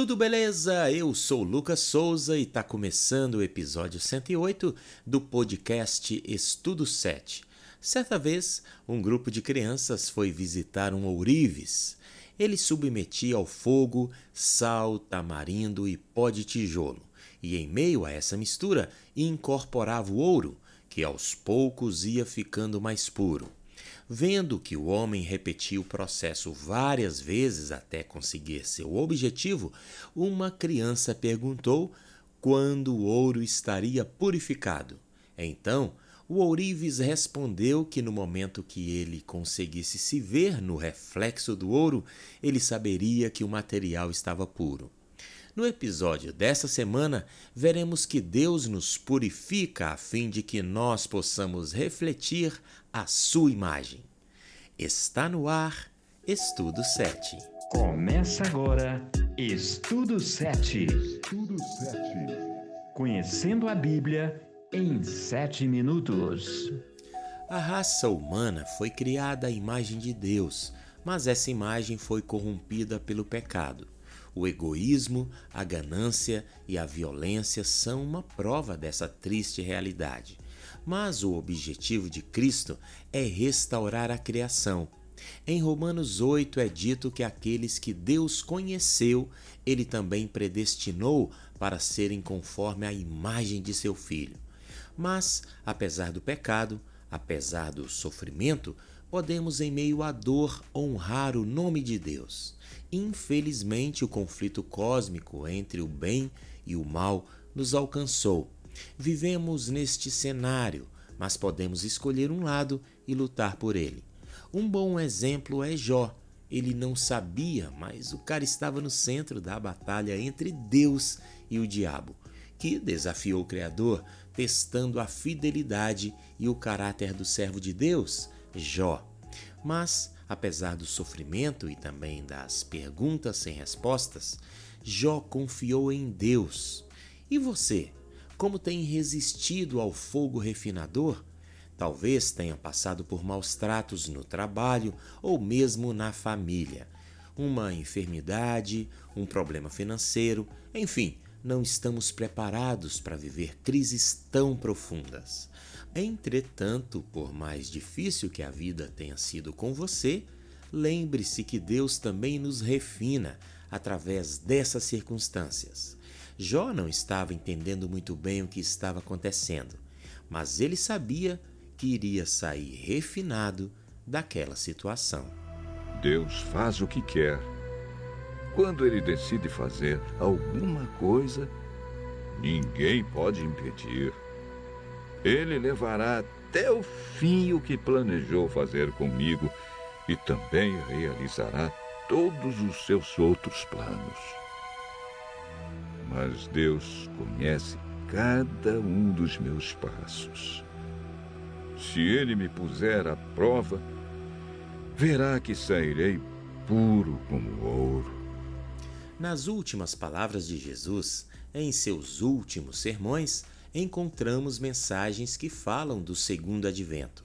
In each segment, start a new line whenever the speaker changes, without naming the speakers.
Tudo beleza? Eu sou Lucas Souza e está começando o episódio 108 do podcast Estudo 7. Certa vez, um grupo de crianças foi visitar um ourives. Ele submetia ao fogo sal, tamarindo e pó de tijolo, e em meio a essa mistura incorporava o ouro, que aos poucos ia ficando mais puro. Vendo que o homem repetia o processo várias vezes até conseguir seu objetivo, uma criança perguntou quando o ouro estaria purificado. Então, o ourives respondeu que no momento que ele conseguisse se ver no reflexo do ouro, ele saberia que o material estava puro. No episódio dessa semana, veremos que Deus nos purifica a fim de que nós possamos refletir a sua imagem. Está no ar Estudo 7.
Começa agora Estudo 7. Estudo 7. Conhecendo a Bíblia em 7 minutos.
A raça humana foi criada à imagem de Deus, mas essa imagem foi corrompida pelo pecado. O egoísmo, a ganância e a violência são uma prova dessa triste realidade. Mas o objetivo de Cristo é restaurar a criação. Em Romanos 8 é dito que aqueles que Deus conheceu, ele também predestinou para serem conforme a imagem de seu filho. Mas, apesar do pecado, apesar do sofrimento, podemos, em meio à dor, honrar o nome de Deus. Infelizmente, o conflito cósmico entre o bem e o mal nos alcançou. Vivemos neste cenário, mas podemos escolher um lado e lutar por ele. Um bom exemplo é Jó. Ele não sabia, mas o cara estava no centro da batalha entre Deus e o diabo, que desafiou o Criador, testando a fidelidade e o caráter do servo de Deus, Jó. Mas, apesar do sofrimento e também das perguntas sem respostas, Jó confiou em Deus. E você, como tem resistido ao fogo refinador? Talvez tenha passado por maus tratos no trabalho ou mesmo na família. Uma enfermidade, um problema financeiro, enfim, não estamos preparados para viver crises tão profundas. Entretanto, por mais difícil que a vida tenha sido com você, lembre-se que Deus também nos refina através dessas circunstâncias. Jó não estava entendendo muito bem o que estava acontecendo, mas ele sabia que iria sair refinado daquela situação.
Deus faz o que quer. Quando ele decide fazer alguma coisa, ninguém pode impedir. Ele levará até o fim o que planejou fazer comigo e também realizará todos os seus outros planos. Mas Deus conhece cada um dos meus passos. Se Ele me puser à prova, verá que sairei puro como ouro.
Nas últimas palavras de Jesus, em seus últimos sermões, encontramos mensagens que falam do segundo advento.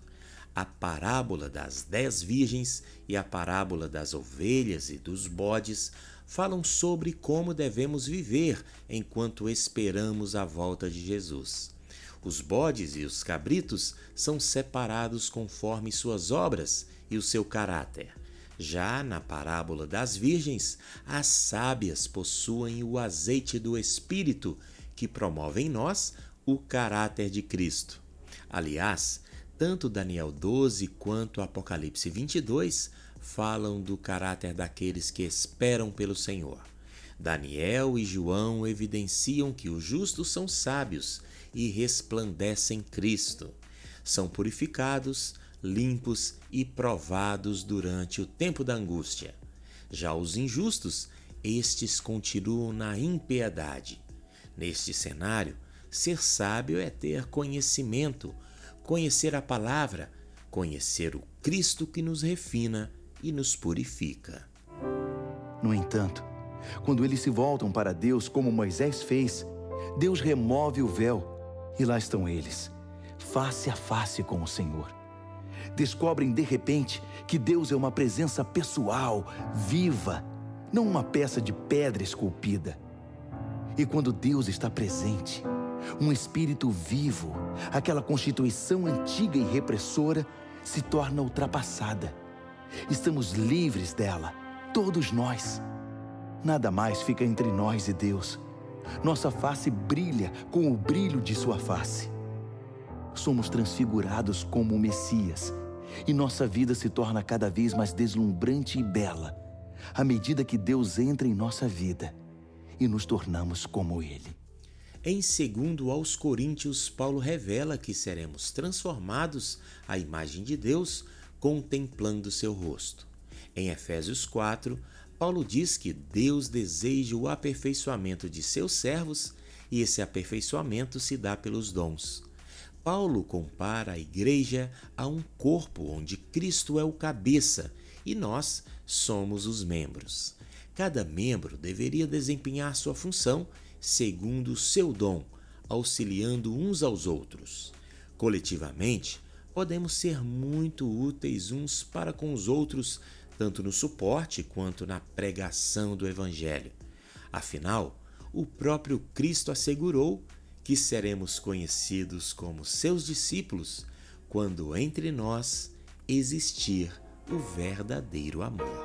A parábola das dez virgens e a parábola das ovelhas e dos bodes falam sobre como devemos viver enquanto esperamos a volta de Jesus. Os bodes e os cabritos são separados conforme suas obras e o seu caráter. Já na parábola das virgens, as sábias possuem o azeite do Espírito, que promove em nós o caráter de Cristo. Aliás, tanto Daniel 12 quanto Apocalipse 22 falam do caráter daqueles que esperam pelo Senhor. Daniel e João evidenciam que os justos são sábios e resplandecem Cristo. São purificados, limpos e provados durante o tempo da angústia. Já os injustos, estes continuam na impiedade. Neste cenário, Ser sábio é ter conhecimento, conhecer a palavra, conhecer o Cristo que nos refina e nos purifica.
No entanto, quando eles se voltam para Deus como Moisés fez, Deus remove o véu e lá estão eles, face a face com o Senhor. Descobrem de repente que Deus é uma presença pessoal, viva, não uma peça de pedra esculpida. E quando Deus está presente, um espírito vivo, aquela constituição antiga e repressora se torna ultrapassada. Estamos livres dela, todos nós. Nada mais fica entre nós e Deus. Nossa face brilha com o brilho de Sua face. Somos transfigurados como o Messias e nossa vida se torna cada vez mais deslumbrante e bela à medida que Deus entra em nossa vida e nos tornamos como Ele.
Em segundo aos Coríntios, Paulo revela que seremos transformados à imagem de Deus contemplando seu rosto. Em Efésios 4, Paulo diz que Deus deseja o aperfeiçoamento de seus servos e esse aperfeiçoamento se dá pelos dons. Paulo compara a igreja a um corpo onde Cristo é o cabeça e nós somos os membros. Cada membro deveria desempenhar sua função segundo o seu dom, auxiliando uns aos outros. Coletivamente, podemos ser muito úteis uns para com os outros, tanto no suporte quanto na pregação do Evangelho. Afinal, o próprio Cristo assegurou que seremos conhecidos como seus discípulos quando entre nós existir o verdadeiro amor.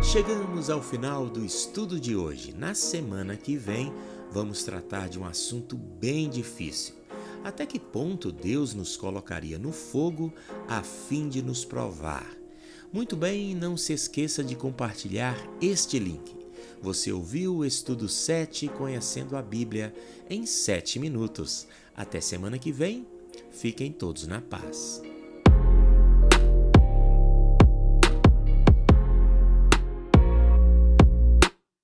Chegamos ao final do estudo de hoje. Na semana que vem, vamos tratar de um assunto bem difícil. Até que ponto Deus nos colocaria no fogo a fim de nos provar? Muito bem, não se esqueça de compartilhar este link. Você ouviu o estudo 7 Conhecendo a Bíblia em 7 minutos. Até semana que vem. Fiquem todos na paz.